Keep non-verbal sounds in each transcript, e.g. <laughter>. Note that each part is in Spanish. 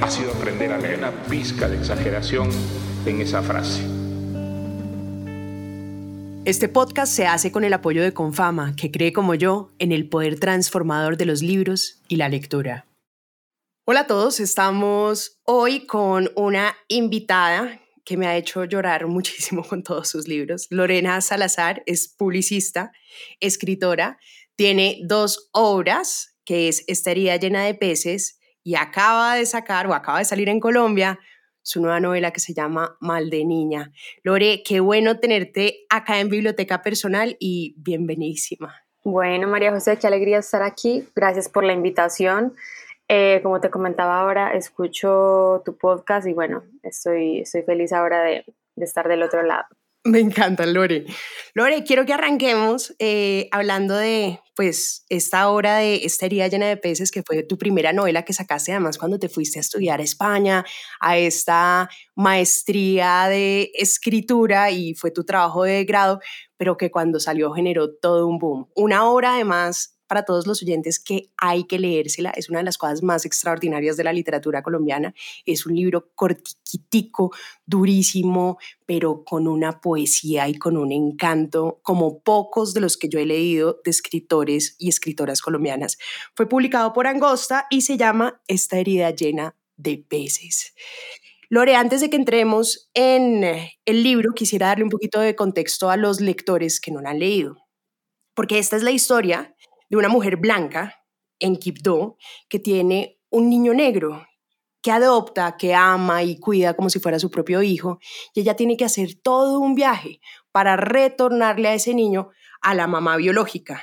ha sido aprender a leer una pizca de exageración en esa frase. Este podcast se hace con el apoyo de Confama, que cree como yo en el poder transformador de los libros y la lectura. Hola a todos, estamos hoy con una invitada que me ha hecho llorar <laughs> muchísimo con todos sus libros. Lorena Salazar es publicista, escritora, tiene dos obras, que es Esta herida llena de peces, y acaba de sacar o acaba de salir en Colombia su nueva novela que se llama Mal de Niña. Lore, qué bueno tenerte acá en Biblioteca Personal y bienvenidísima. Bueno, María José, qué alegría estar aquí. Gracias por la invitación. Eh, como te comentaba ahora, escucho tu podcast y bueno, estoy, estoy feliz ahora de, de estar del otro lado. <laughs> Me encanta, Lore. Lore, quiero que arranquemos eh, hablando de, pues, esta obra de Esta herida llena de peces, que fue tu primera novela que sacaste además cuando te fuiste a estudiar a España, a esta maestría de escritura y fue tu trabajo de grado, pero que cuando salió generó todo un boom. Una obra además para todos los oyentes que hay que leérsela. Es una de las cosas más extraordinarias de la literatura colombiana. Es un libro cortiquitico, durísimo, pero con una poesía y con un encanto como pocos de los que yo he leído de escritores y escritoras colombianas. Fue publicado por Angosta y se llama Esta herida llena de peces. Lore, antes de que entremos en el libro, quisiera darle un poquito de contexto a los lectores que no lo han leído, porque esta es la historia de una mujer blanca en Quibdó que tiene un niño negro que adopta, que ama y cuida como si fuera su propio hijo, y ella tiene que hacer todo un viaje para retornarle a ese niño a la mamá biológica.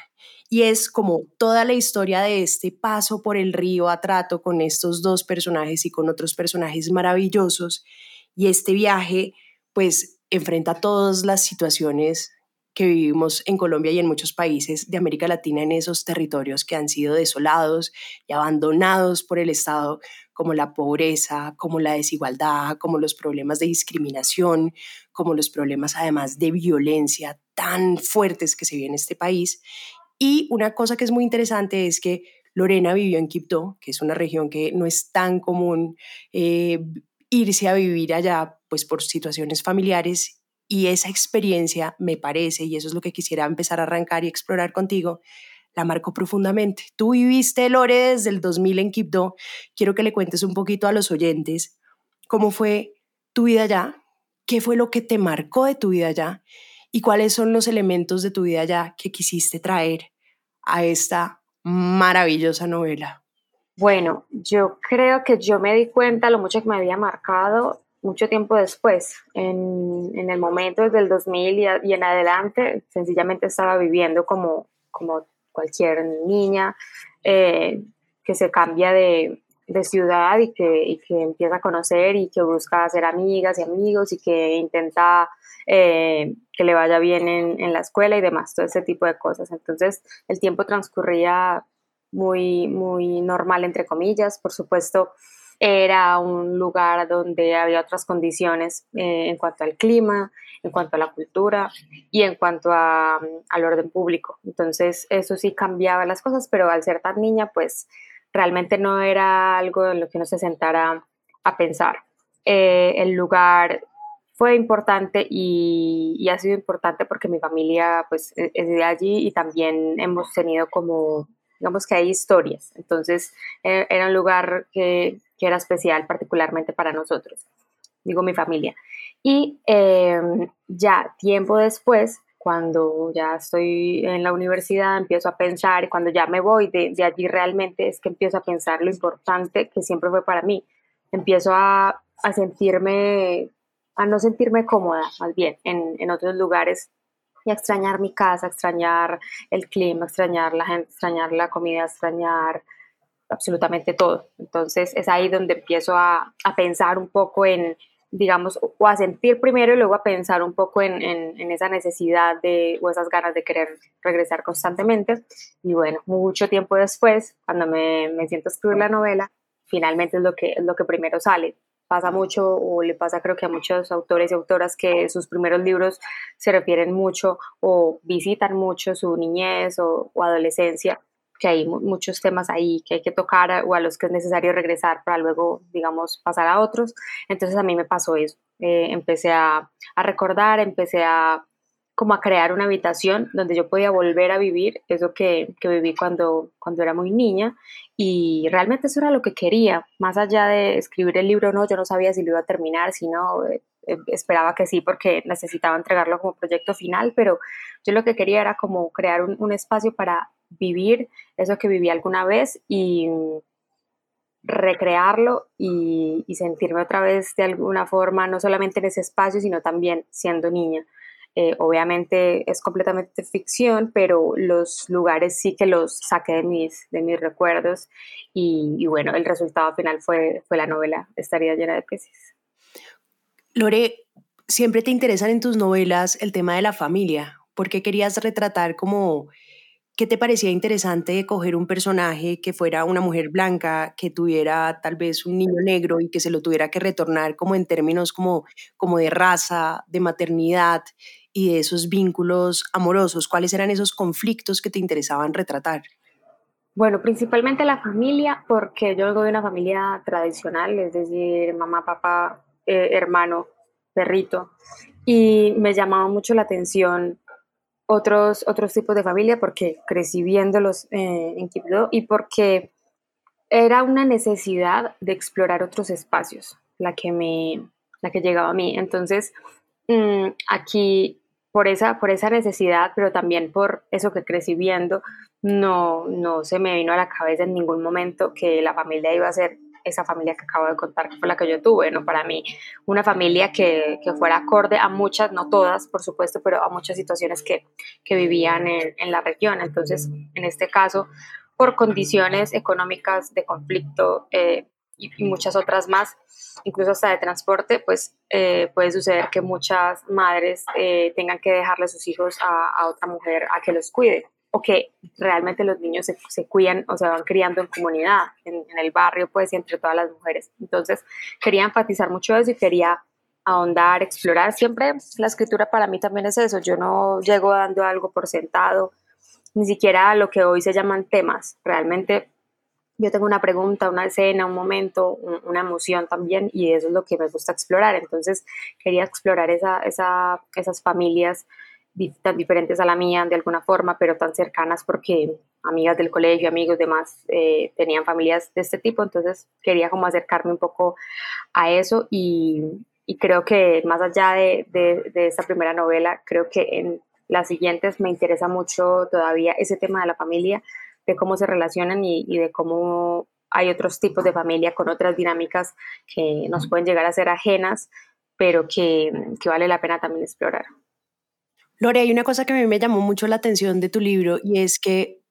Y es como toda la historia de este paso por el río a trato con estos dos personajes y con otros personajes maravillosos. Y este viaje, pues, enfrenta todas las situaciones que vivimos en Colombia y en muchos países de América Latina en esos territorios que han sido desolados y abandonados por el Estado, como la pobreza, como la desigualdad, como los problemas de discriminación, como los problemas además de violencia tan fuertes que se viven en este país. Y una cosa que es muy interesante es que Lorena vivió en Quibdó, que es una región que no es tan común eh, irse a vivir allá, pues por situaciones familiares y esa experiencia me parece, y eso es lo que quisiera empezar a arrancar y explorar contigo, la marcó profundamente. Tú viviste, Lore, desde el 2000 en Quibdó. Quiero que le cuentes un poquito a los oyentes cómo fue tu vida allá, qué fue lo que te marcó de tu vida allá y cuáles son los elementos de tu vida allá que quisiste traer a esta maravillosa novela. Bueno, yo creo que yo me di cuenta lo mucho que me había marcado mucho tiempo después, en, en el momento desde el 2000 y, y, en adelante, sencillamente estaba viviendo como, como cualquier niña eh, que se cambia de, de ciudad y que, y que, empieza a conocer y que busca hacer amigas y amigos y que intenta eh, que le vaya bien en, en, la escuela y demás, todo ese tipo de cosas. Entonces el tiempo transcurría muy, muy normal, entre comillas, por supuesto era un lugar donde había otras condiciones eh, en cuanto al clima, en cuanto a la cultura y en cuanto a, al orden público. Entonces, eso sí cambiaba las cosas, pero al ser tan niña, pues realmente no era algo en lo que uno se sentara a pensar. Eh, el lugar fue importante y, y, ha sido importante porque mi familia pues e, es de allí y también hemos tenido como digamos que hay historias. Entonces, eh, era un lugar que, que, era especial particularmente para nosotros, digo mi familia. Y eh, ya tiempo después, cuando ya estoy en la universidad, empiezo a pensar, cuando ya me voy de, de, allí realmente es que empiezo a pensar lo importante que siempre fue para mí. Empiezo a, a sentirme, a no sentirme cómoda, más bien, en, en otros lugares y extrañar mi casa, extrañar el clima, extrañar la gente, extrañar la comida, extrañar absolutamente todo. Entonces es ahí donde empiezo a, a pensar un poco en, digamos, o a sentir primero y luego a pensar un poco en, en, esa necesidad de, o esas ganas de querer regresar constantemente. Y bueno, mucho tiempo después, cuando me, me siento a escribir la novela, finalmente es lo que, es lo que primero sale. Pasa mucho, o le pasa creo que a muchos autores y autoras que sus primeros libros se refieren mucho o visitan mucho su niñez o, o adolescencia que hay muchos temas ahí que hay que tocar o a los que es necesario regresar para luego, digamos, pasar a otros. Entonces a mí me pasó eso. Eh, empecé a, a, recordar, empecé a como a crear una habitación donde yo podía volver a vivir eso que, que, viví cuando, cuando era muy niña y realmente eso era lo que quería, más allá de escribir el libro, no, yo no sabía si lo iba a terminar, si no, eh, eh, esperaba que sí porque necesitaba entregarlo como proyecto final, pero yo lo que quería era como crear un, un espacio para vivir eso que viví alguna vez y recrearlo y, sentirme otra vez de alguna forma, no solamente en ese espacio, sino también siendo niña. Eh, obviamente es completamente ficción, pero los lugares sí que los saqué de mis, de mis recuerdos y, bueno, el resultado final fue, fue la novela Estaría llena de peces. Lore, siempre te interesan en tus novelas el tema de la familia. ¿Por qué querías retratar como ¿Qué te parecía interesante coger un personaje que fuera una mujer blanca, que tuviera tal vez un niño negro y que se lo tuviera que retornar como en términos como, como de raza, de maternidad y de esos vínculos amorosos? ¿Cuáles eran esos conflictos que te interesaban retratar? Bueno, principalmente la familia, porque yo vengo de una familia tradicional, es decir, mamá, papá, eh, hermano, perrito, y me llamaba mucho la atención otros, otros tipos de familia porque crecí viéndolos eh, en Quibdó y porque era una necesidad de explorar otros espacios la que me la que llegaba a mí entonces mm, aquí por esa por esa necesidad pero también por eso que crecí viendo no no se me vino a la cabeza en ningún momento que la familia iba a ser esa familia que acabo de contar, que fue la que yo tuve, ¿no? Para mí, una familia que, que fuera acorde a muchas, no todas, por supuesto, pero a muchas situaciones que, que vivían en, en, la región. Entonces, en este caso, por condiciones económicas de conflicto eh, y, muchas otras más, incluso hasta de transporte, pues eh, puede suceder que muchas madres eh, tengan que dejarle a sus hijos a, a otra mujer a que los cuide o que realmente los niños se, se cuidan o se van criando en comunidad, en, el barrio, pues, y entre todas las mujeres. Entonces, quería enfatizar mucho eso y quería ahondar, explorar. Siempre la escritura para mí también es eso. Yo no llego dando algo por sentado, ni siquiera lo que hoy se llaman temas. Realmente yo tengo una pregunta, una escena, un momento, una emoción también, y eso es lo que me gusta explorar. Entonces quería explorar esa, esa, esas familias tan diferentes a la mía de alguna forma, pero tan cercanas porque amigas del colegio, amigos, demás, eh, tenían familias de este tipo, entonces quería como acercarme un poco a eso y, creo que más allá de, de, de, esta primera novela, creo que en las siguientes me interesa mucho todavía ese tema de la familia, de cómo se relacionan y, y de cómo hay otros tipos de familia con otras dinámicas que nos pueden llegar a ser ajenas, pero que, que vale la pena también explorar. Lore, hay una cosa que a mí me llamó mucho la atención de tu libro y es que,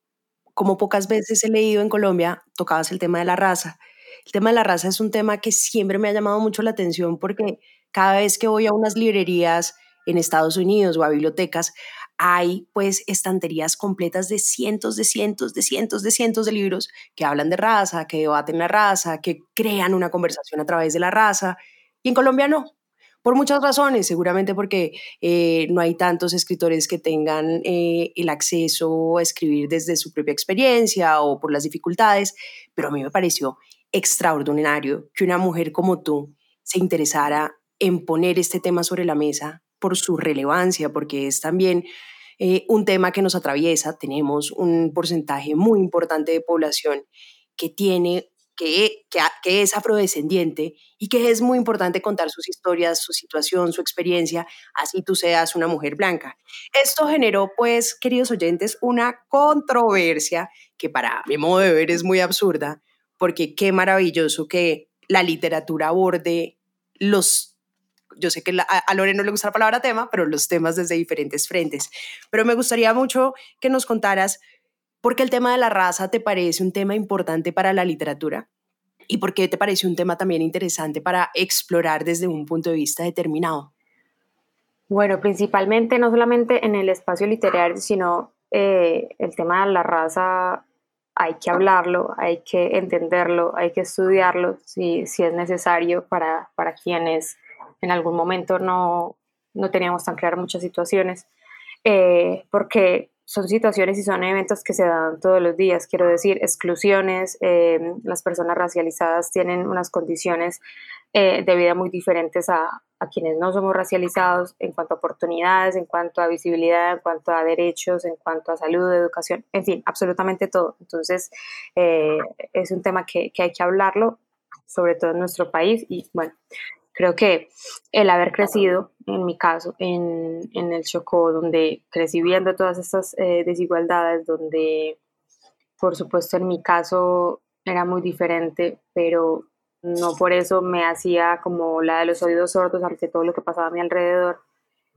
como pocas veces he leído en Colombia, tocabas el tema de la raza. El tema de la raza es un tema que siempre me ha llamado mucho la atención porque cada vez que voy a unas librerías en Estados Unidos o a bibliotecas, hay pues estanterías completas de cientos, de cientos, de cientos, de cientos de libros que hablan de raza, que debaten la raza, que crean una conversación a través de la raza. Y en Colombia no por muchas razones, seguramente porque eh, no hay tantos escritores que tengan eh, el acceso a escribir desde su propia experiencia o por las dificultades, pero a mí me pareció extraordinario que una mujer como tú se interesara en poner este tema sobre la mesa por su relevancia, porque es también eh, un tema que nos atraviesa. Tenemos un porcentaje muy importante de población que tiene que, que, es afrodescendiente y que es muy importante contar sus historias, su situación, su experiencia, así tú seas una mujer blanca. Esto generó, pues, queridos oyentes, una controversia que para mi modo de ver es muy absurda, porque qué maravilloso que la literatura aborde los, yo sé que a Lore no le gusta la palabra tema, pero los temas desde diferentes frentes. Pero me gustaría mucho que nos contaras ¿Por qué el tema de la raza te parece un tema importante para la literatura? ¿Y por qué te parece un tema también interesante para explorar desde un punto de vista determinado? Bueno, principalmente no solamente en el espacio literario, sino eh, el tema de la raza hay que hablarlo, hay que entenderlo, hay que estudiarlo si, si es necesario para, para quienes en algún momento no, no teníamos tan claras muchas situaciones, eh, porque son situaciones y son eventos que se dan todos los días, quiero decir, exclusiones, eh, las personas racializadas tienen unas condiciones eh, de vida muy diferentes a, a, quienes no somos racializados en cuanto a oportunidades, en cuanto a visibilidad, en cuanto a derechos, en cuanto a salud, educación, en fin, absolutamente todo. Entonces, es un tema que, que hay que hablarlo, sobre todo en nuestro país y bueno, Creo que el haber crecido, en mi caso, en, en el Chocó, donde crecí viendo todas estas eh, desigualdades, donde, por supuesto, en mi caso era muy diferente, pero no por eso me hacía como la de los oídos sordos ante todo lo que pasaba a mi alrededor.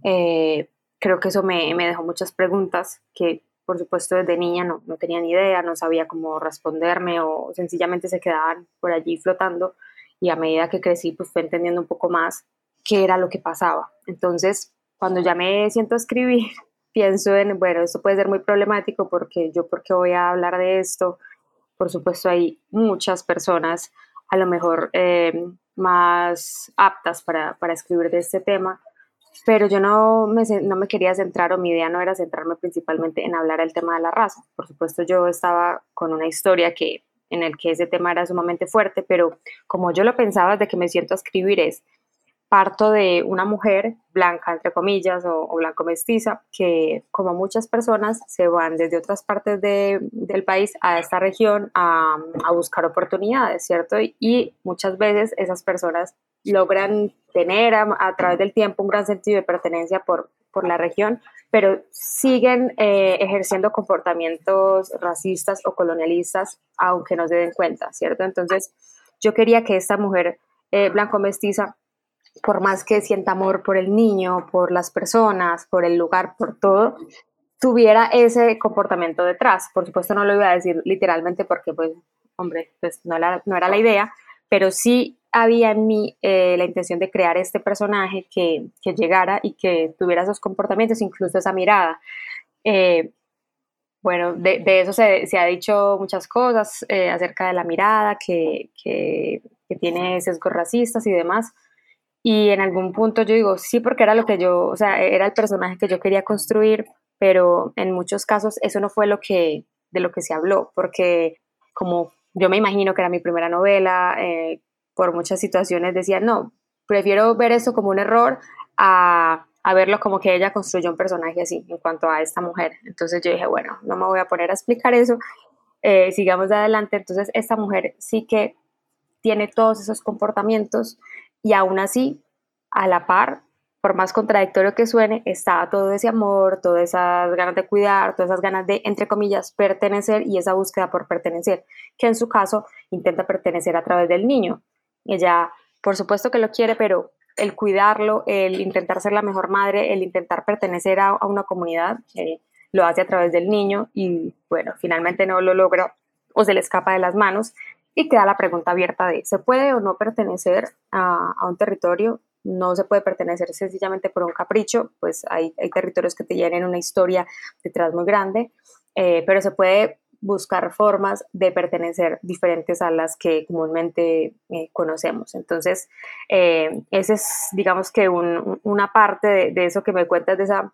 Eh, creo que eso me, me, dejó muchas preguntas que, por supuesto, desde niña no, no tenía ni idea, no sabía cómo responderme o sencillamente se quedaban por allí flotando y a medida que crecí, pues fue entendiendo un poco más qué era lo que pasaba. Entonces, cuando ya me siento a escribir, <laughs> pienso en, bueno, esto puede ser muy problemático porque yo, ¿por qué voy a hablar de esto? Por supuesto, hay muchas personas a lo mejor eh, más aptas para, para, escribir de este tema, pero yo no me, no me quería centrar o mi idea no era centrarme principalmente en hablar del tema de la raza. Por supuesto, yo estaba con una historia que en el que ese tema era sumamente fuerte, pero como yo lo pensaba desde que me siento a escribir es, parto de una mujer blanca, entre comillas, o, blanco mestiza, que como muchas personas se van desde otras partes de, del país a esta región a, a, buscar oportunidades, ¿cierto? Y muchas veces esas personas logran tener a, a, través del tiempo un gran sentido de pertenencia por, por la región, pero siguen eh, ejerciendo comportamientos racistas o colonialistas, aunque no se den cuenta, ¿cierto? Entonces, yo quería que esta mujer eh, blanco-mestiza, por más que sienta amor por el niño, por las personas, por el lugar, por todo, tuviera ese comportamiento detrás. Por supuesto, no lo iba a decir literalmente porque, pues, hombre, pues no era, no era la idea, pero sí había en mí eh, la intención de crear este personaje que, que, llegara y que tuviera esos comportamientos, incluso esa mirada. Eh, bueno, de, de eso se, se, ha dicho muchas cosas eh, acerca de la mirada, que, que, que, tiene sesgos racistas y demás. Y en algún punto yo digo, sí, porque era lo que yo, o sea, era el personaje que yo quería construir, pero en muchos casos eso no fue lo que, de lo que se habló, porque como yo me imagino que era mi primera novela, eh, por muchas situaciones decía, no, prefiero ver esto como un error a, a, verlo como que ella construyó un personaje así en cuanto a esta mujer. Entonces yo dije, bueno, no me voy a poner a explicar eso, eh, sigamos de adelante. Entonces esta mujer sí que tiene todos esos comportamientos y aún así, a la par, por más contradictorio que suene, está todo ese amor, todas esas ganas de cuidar, todas esas ganas de, entre comillas, pertenecer y esa búsqueda por pertenecer, que en su caso intenta pertenecer a través del niño. Ella, por supuesto que lo quiere, pero el cuidarlo, el intentar ser la mejor madre, el intentar pertenecer a, una comunidad, eh, lo hace a través del niño y bueno, finalmente no lo logra o se le escapa de las manos y queda la pregunta abierta de, ¿se puede o no pertenecer a, un territorio? No se puede pertenecer sencillamente por un capricho, pues hay, hay territorios que te llenen una historia detrás muy grande, eh, pero se puede buscar formas de pertenecer diferentes a las que comúnmente eh, conocemos. Entonces, eh, ese es, digamos que un, una parte de, eso que me cuentas, de esa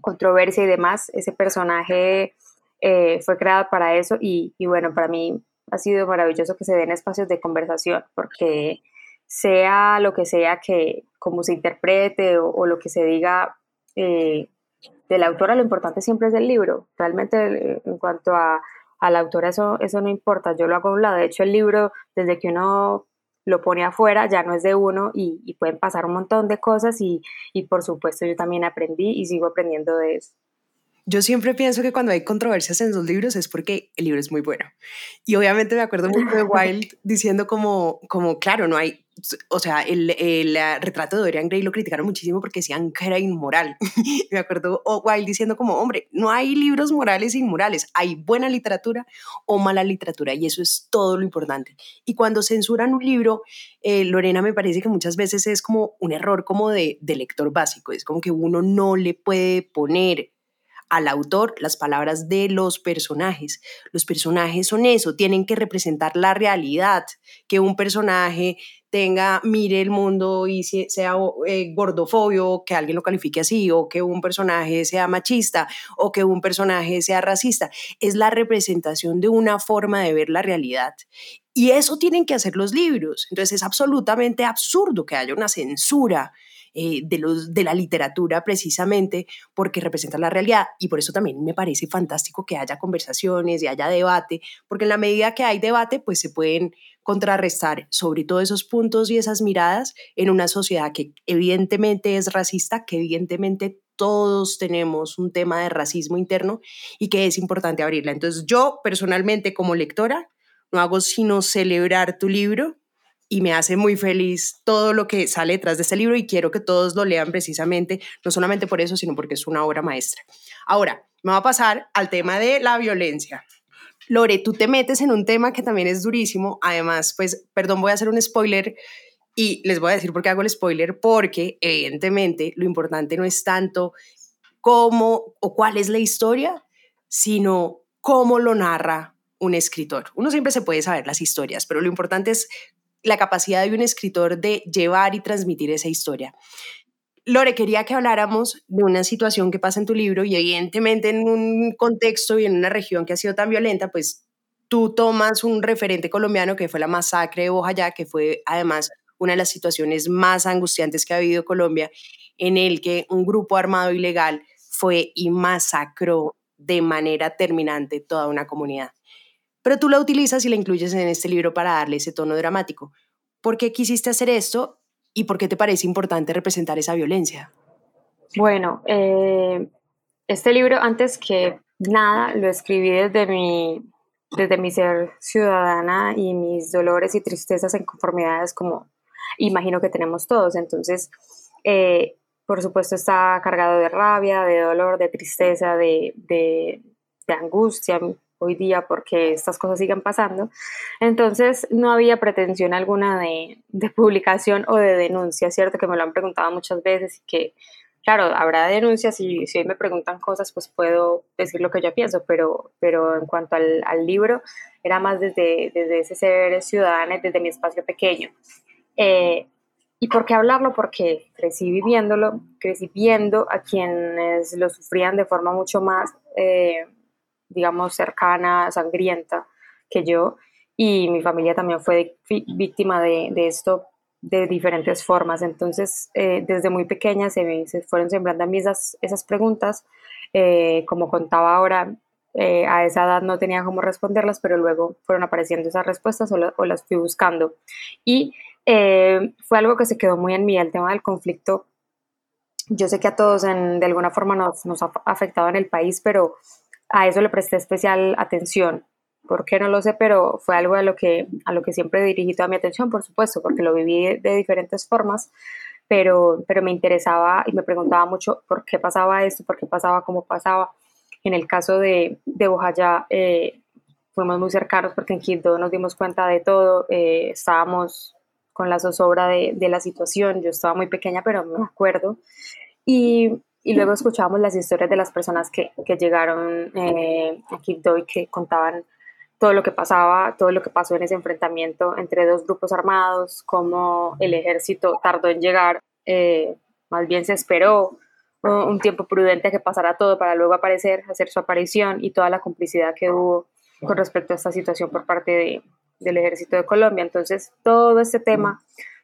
controversia y demás. Ese personaje eh, fue creado para eso y, bueno, para mí ha sido maravilloso que se den espacios de conversación porque sea lo que sea que como se interprete o, lo que se diga, de la autora lo importante siempre es el libro. Realmente eh, en cuanto a, a, la autora eso, eso no importa, yo lo hago a un lado. De hecho el libro, desde que uno lo pone afuera, ya no es de uno y, y pueden pasar un montón de cosas y, y, por supuesto yo también aprendí y sigo aprendiendo de eso. Yo siempre pienso que cuando hay controversias en los libros es porque el libro es muy bueno. Y obviamente me acuerdo mucho de <laughs> Wilde diciendo como, como claro, no hay o sea, el, el, retrato de Dorian Gray lo criticaron muchísimo porque decían que era inmoral. <laughs> Me acuerdo Wilde diciendo como, hombre, no hay libros morales e inmorales, hay buena literatura o mala literatura y eso es todo lo importante. Y cuando censuran un libro, eh, Lorena me parece que muchas veces es como un error como de, de lector básico, es como que uno no le puede poner al autor las palabras de los personajes. Los personajes son eso, tienen que representar la realidad, que un personaje tenga, mire el mundo y sea eh, gordofobio, que alguien lo califique así, o que un personaje sea machista, o que un personaje sea racista. Es la representación de una forma de ver la realidad. Y eso tienen que hacer los libros. Entonces es absolutamente absurdo que haya una censura eh, de, los, de la literatura precisamente porque representa la realidad y por eso también me parece fantástico que haya conversaciones y haya debate, porque en la medida que hay debate pues se pueden contrarrestar sobre todo esos puntos y esas miradas en una sociedad que evidentemente es racista, que evidentemente todos tenemos un tema de racismo interno y que es importante abrirla. Entonces yo personalmente como lectora no hago sino celebrar tu libro y me hace muy feliz todo lo que sale detrás de este libro y quiero que todos lo lean precisamente, no solamente por eso, sino porque es una obra maestra. Ahora, me va a pasar al tema de la violencia. Lore, tú te metes en un tema que también es durísimo, además, pues, perdón, voy a hacer un spoiler y les voy a decir por qué hago el spoiler, porque evidentemente lo importante no es tanto cómo o cuál es la historia, sino cómo lo narra un escritor. Uno siempre se puede saber las historias, pero lo importante es la capacidad de un escritor de llevar y transmitir esa historia. Lore, quería que habláramos de una situación que pasa en tu libro y evidentemente en un contexto y en una región que ha sido tan violenta, pues tú tomas un referente colombiano que fue la masacre de Bojayá, que fue además una de las situaciones más angustiantes que ha habido Colombia, en el que un grupo armado ilegal fue y masacró de manera terminante toda una comunidad pero tú la utilizas y la incluyes en este libro para darle ese tono dramático. ¿Por qué quisiste hacer esto y por qué te parece importante representar esa violencia? Bueno, eh, este libro, antes que nada, lo escribí desde mi, desde mi ser ciudadana y mis dolores y tristezas en conformidades como imagino que tenemos todos. Entonces, eh, por supuesto, está cargado de rabia, de dolor, de tristeza, de, de, de angustia, hoy día porque estas cosas siguen pasando. Entonces no había pretensión alguna de, publicación o de denuncia, ¿cierto? Que me lo han preguntado muchas veces y que, claro, habrá denuncias y si hoy me preguntan cosas, pues puedo decir lo que yo pienso, pero, pero en cuanto al, libro, era más desde, desde ese ser ciudadano, desde mi espacio pequeño. Eh, ¿Y por qué hablarlo? Porque crecí viviéndolo, crecí viendo a quienes lo sufrían de forma mucho más... Eh, digamos, cercana, sangrienta que yo. Y mi familia también fue víctima de, esto de diferentes formas. Entonces, eh, desde muy pequeña se, fueron sembrando a mí esas, preguntas. Eh, como contaba ahora, eh, a esa edad no tenía cómo responderlas, pero luego fueron apareciendo esas respuestas o, las fui buscando. Y fue algo que se quedó muy en mí, el tema del conflicto. Yo sé que a todos de alguna forma nos ha afectado en el país, pero a eso le presté especial atención. ¿Por qué no lo sé? Pero fue algo a lo que, a lo que siempre dirigí toda mi atención, por supuesto, porque lo viví de diferentes formas, pero, pero me interesaba y me preguntaba mucho por qué pasaba esto, por qué pasaba, cómo pasaba. En el caso de, de Bojayá, eh, fuimos muy cercanos porque en Quito nos dimos cuenta de todo, eh, estábamos con la zozobra de, de, la situación, yo estaba muy pequeña, pero me acuerdo. Y, y luego escuchábamos las historias de las personas que, que llegaron eh, a Quibdó y que contaban todo lo que pasaba, todo lo que pasó en ese enfrentamiento entre dos grupos armados, cómo el ejército tardó en llegar, eh, más bien se esperó un tiempo prudente a que pasara todo para luego aparecer, hacer su aparición y toda la complicidad que hubo con respecto a esta situación por parte de, del ejército de Colombia. Entonces, todo este tema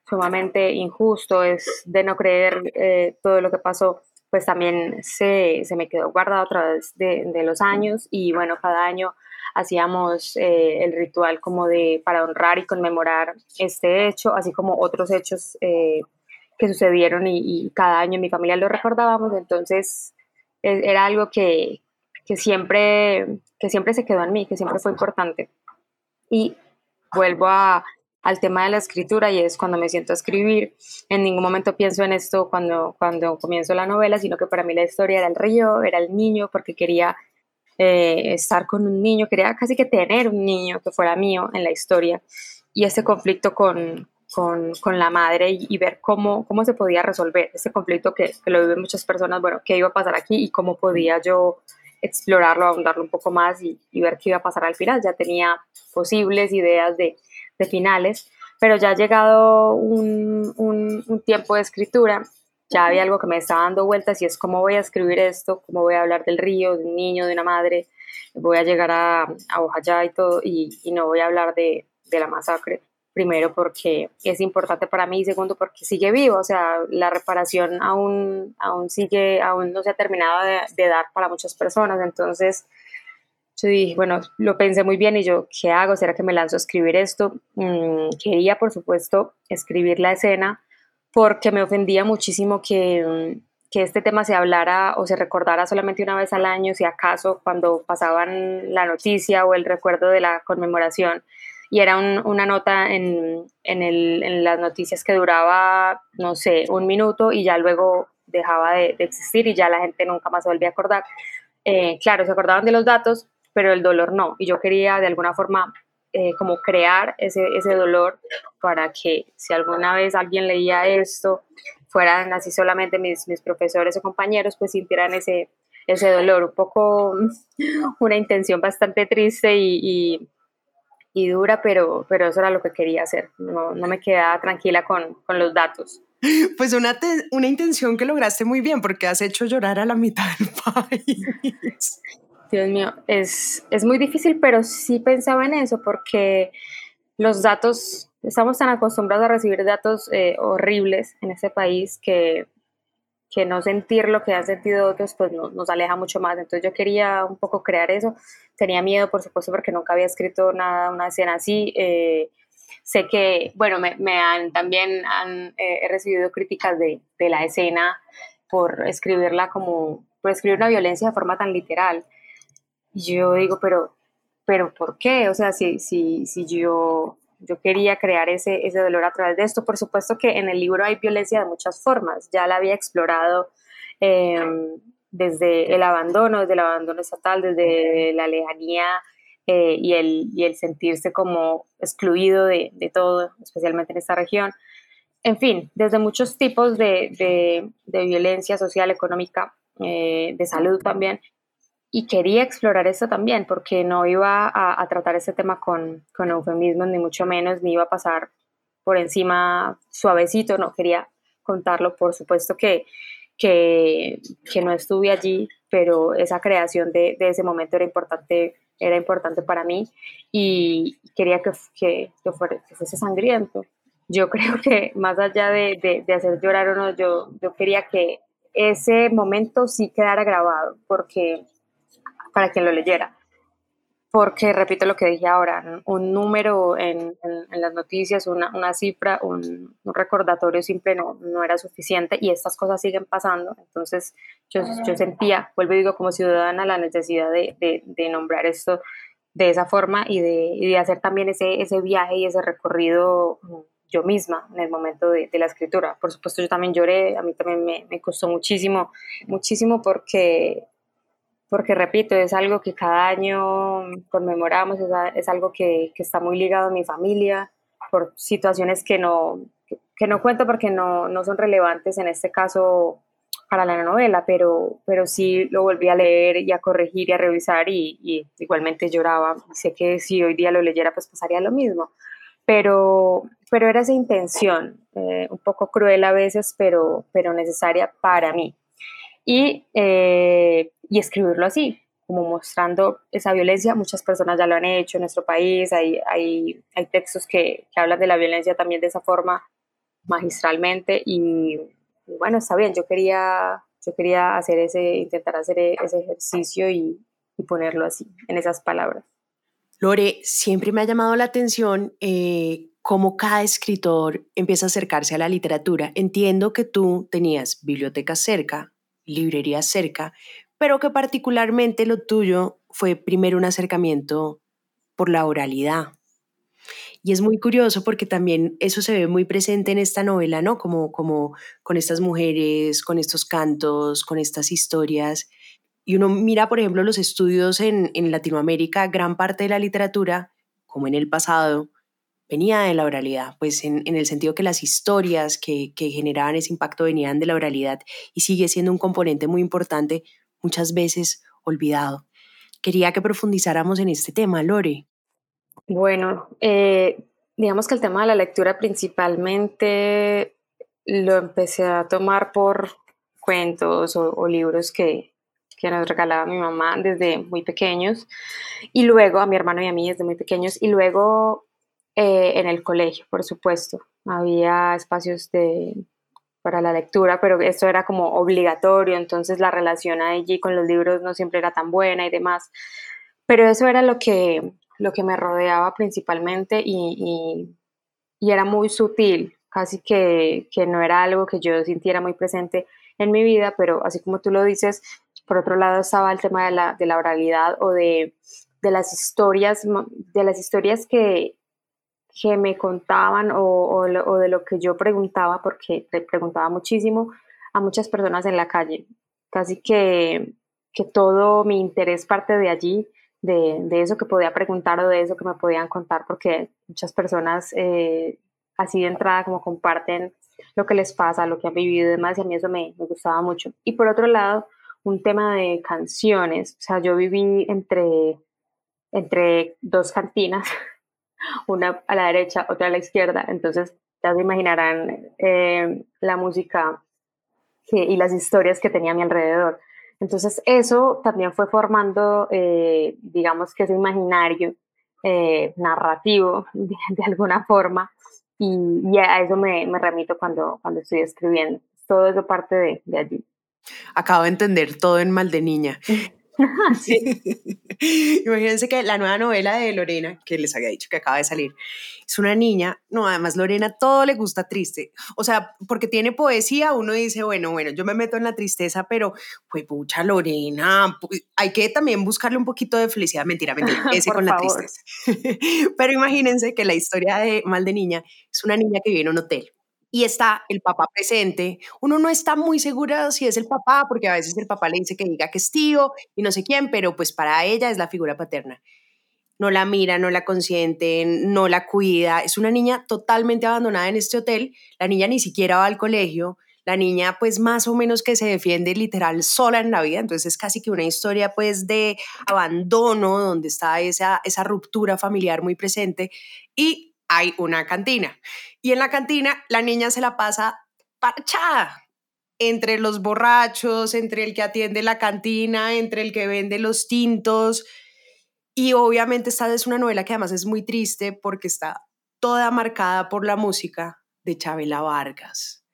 sumamente injusto es de no creer eh, todo lo que pasó pues también se, se me quedó guardado a través de, de, los años y bueno, cada año hacíamos eh, el ritual como de para honrar y conmemorar este hecho, así como otros hechos eh, que sucedieron y, cada año mi familia lo recordábamos, entonces e, era algo que, que, siempre, que siempre se quedó en mí, que siempre fue importante. Y vuelvo a, al tema de la escritura y es cuando me siento a escribir. En ningún momento pienso en esto cuando, cuando comienzo la novela, sino que para mí la historia era el río, era el niño, porque quería eh, estar con un niño, quería casi que tener un niño que fuera mío en la historia y ese conflicto con, con, con la madre y, ver cómo, cómo se podía resolver ese conflicto que, que, lo viven muchas personas, bueno, qué iba a pasar aquí y cómo podía yo explorarlo, ahondarlo un poco más y, y ver qué iba a pasar al final. Ya tenía posibles ideas de, de finales, pero ya ha llegado un, un, tiempo de escritura, ya había algo que me estaba dando vueltas y es cómo voy a escribir esto, cómo voy a hablar del río, de un niño, de una madre, voy a llegar a, a y todo, y, no voy a hablar de, de la masacre primero porque es importante para mí y segundo porque sigue vivo, o sea, la reparación aún, aún sigue, aún no se ha terminado de dar para muchas personas, entonces yo dije, bueno, lo pensé muy bien y yo, ¿qué hago? ¿Será que me lanzo a escribir esto? Mm, quería, por supuesto, escribir la escena porque me ofendía muchísimo que, que este tema se hablara o se recordara solamente una vez al año, si acaso cuando pasaban la noticia o el recuerdo de la conmemoración y era un, una nota en, en, el, en, las noticias que duraba, no sé, un minuto y ya luego dejaba de, de existir y ya la gente nunca más se volvía a acordar. Eh, claro, se acordaban de los datos, pero el dolor no. Y yo quería de alguna forma eh, como crear ese, ese dolor para que si alguna vez alguien leía esto, fueran así solamente mis, mis profesores o compañeros, pues sintieran ese, ese dolor, un poco <laughs> una intención bastante triste y, y y dura, pero, pero eso era lo que quería hacer. No, no me quedaba tranquila con, con los datos. Pues una, una intención que lograste muy bien porque has hecho llorar a la mitad del <laughs> país. Dios mío, es, es muy difícil, pero sí pensaba en eso porque los datos, estamos tan acostumbrados a recibir datos eh, horribles en este país que que no sentir lo que han sentido otros, pues nos, aleja mucho más. Entonces yo quería un poco crear eso. Tenía miedo, por supuesto, porque nunca había escrito nada, una escena así. Eh, sé que, bueno, me, me han, también han, eh, he recibido críticas de, de, la escena por escribirla como, por escribir una violencia de forma tan literal. Yo digo, pero, pero ¿por qué? O sea, si, si, si yo yo quería crear ese, ese dolor a través de esto. Por supuesto que en el libro hay violencia de muchas formas, ya la había explorado eh, desde el abandono, desde el abandono estatal, desde la lejanía eh, y, el, y, el, sentirse como excluido de, de, todo, especialmente en esta región. En fin, desde muchos tipos de, de, de violencia social, económica, eh, de salud también, y quería explorar eso también, porque no iba a, a tratar ese tema con, con, eufemismos, ni mucho menos, ni iba a pasar por encima suavecito, no quería contarlo, por supuesto que, que, que no estuve allí, pero esa creación de, de, ese momento era importante, era importante para mí y quería que, que, que, fuera, fuese sangriento. Yo <laughs> creo que más allá de, de, de hacer llorar o no, yo, yo quería que ese momento sí quedara grabado, porque para quien lo leyera. Porque, repito lo que dije ahora, un número en, en, en las noticias, una, una cifra, un, un, recordatorio simple no, no era suficiente y estas cosas siguen pasando. Entonces, yo, yo sentía, vuelvo y digo, como ciudadana, la necesidad de, de, de nombrar esto de esa forma y de, y de, hacer también ese, ese viaje y ese recorrido yo misma en el momento de, de, la escritura. Por supuesto, yo también lloré, a mí también me, me costó muchísimo, muchísimo porque porque repito, es algo que cada año conmemoramos, es, es algo que, que, está muy ligado a mi familia, por situaciones que no, que no cuento porque no, no son relevantes en este caso para la novela, pero, pero sí lo volví a leer y a corregir y a revisar y, y igualmente lloraba. Sé que si hoy día lo leyera pues pasaría lo mismo, pero, pero era esa intención, eh, un poco cruel a veces, pero, pero necesaria para mí. Y eh, y escribirlo así, como mostrando esa violencia. Muchas personas ya lo han hecho en nuestro país, hay, hay, hay textos que, que hablan de la violencia también de esa forma magistralmente y, y, bueno, está bien, yo quería, yo quería hacer ese, intentar hacer ese ejercicio y, y ponerlo así, en esas palabras. Lore, siempre me ha llamado la atención eh, cómo cada escritor empieza a acercarse a la literatura. Entiendo que tú tenías bibliotecas cerca, librerías cerca, pero que particularmente lo tuyo fue primero un acercamiento por la oralidad. Y es muy curioso porque también eso se ve muy presente en esta novela, ¿no? Como, como con estas mujeres, con estos cantos, con estas historias. Y uno mira, por ejemplo, los estudios en, en Latinoamérica, gran parte de la literatura, como en el pasado, venía de la oralidad, pues en, el sentido que las historias que, que, generaban ese impacto venían de la oralidad y sigue siendo un componente muy importante, muchas veces olvidado. Quería que profundizáramos en este tema, Lore. Bueno, eh, digamos que el tema de la lectura principalmente lo empecé a tomar por cuentos o, o libros que, que nos regalaba mi mamá desde muy pequeños y luego a mi hermano y a mí desde muy pequeños y luego eh, en el colegio, por supuesto. Había espacios de, para la lectura, pero esto era como obligatorio, entonces la relación allí con los libros no siempre era tan buena y demás. Pero eso era lo que, lo que me rodeaba principalmente y, y, era muy sutil, casi que, que, no era algo que yo sintiera muy presente en mi vida, pero así como tú lo dices, por otro lado estaba el tema de la, de la oralidad o de, de, las historias, de las historias que, que me contaban o, de lo que yo preguntaba, porque preguntaba muchísimo a muchas personas en la calle. Casi que, que todo mi interés parte de allí, de, de, eso que podía preguntar o de eso que me podían contar, porque muchas personas eh, así de entrada como comparten lo que les pasa, lo que han vivido y demás, y a mí eso me, me gustaba mucho. Y por otro lado, un tema de canciones, o sea, yo viví entre, entre dos cantinas <laughs> una a la derecha, otra a la izquierda, entonces ya se imaginarán eh, la música y las historias que tenía a mi alrededor. Entonces eso también fue formando, eh, digamos que ese imaginario eh, narrativo <laughs> de, alguna forma y, a eso me, me, remito cuando, cuando estoy escribiendo. Todo eso parte de, de allí. Acabo de entender todo en mal de niña. <laughs> <laughs> Imagínense que la nueva novela de Lorena, que les había dicho que acaba de salir, es una niña, no, además Lorena todo le gusta triste, o sea, porque tiene poesía, uno dice, bueno, bueno, yo me meto en la tristeza, pero, pues, pucha, Lorena, hay que también buscarle un poquito de felicidad, mentira, mentira, <laughs> ese con la tristeza. <laughs> pero imagínense que la historia de Mal de Niña es una niña que vive en un hotel y está el papá presente. Uno no está muy segura si es el papá, porque a veces el papá le dice que diga que es tío y no sé quién, pero pues para ella es la figura paterna. No la mira, no la consiente, no la cuida. Es una niña totalmente abandonada en este hotel. La niña ni siquiera va al colegio. La niña pues más o menos que se defiende literal sola en la vida. Entonces es casi que una historia pues de abandono, donde está esa, esa ruptura familiar muy presente. Y hay una cantina. Y en la cantina la niña se la pasa parchada entre los borrachos, entre el que atiende la cantina, entre el que vende los tintos. Y obviamente esta es una novela que además es muy triste porque está toda marcada por la música de Chabela Vargas.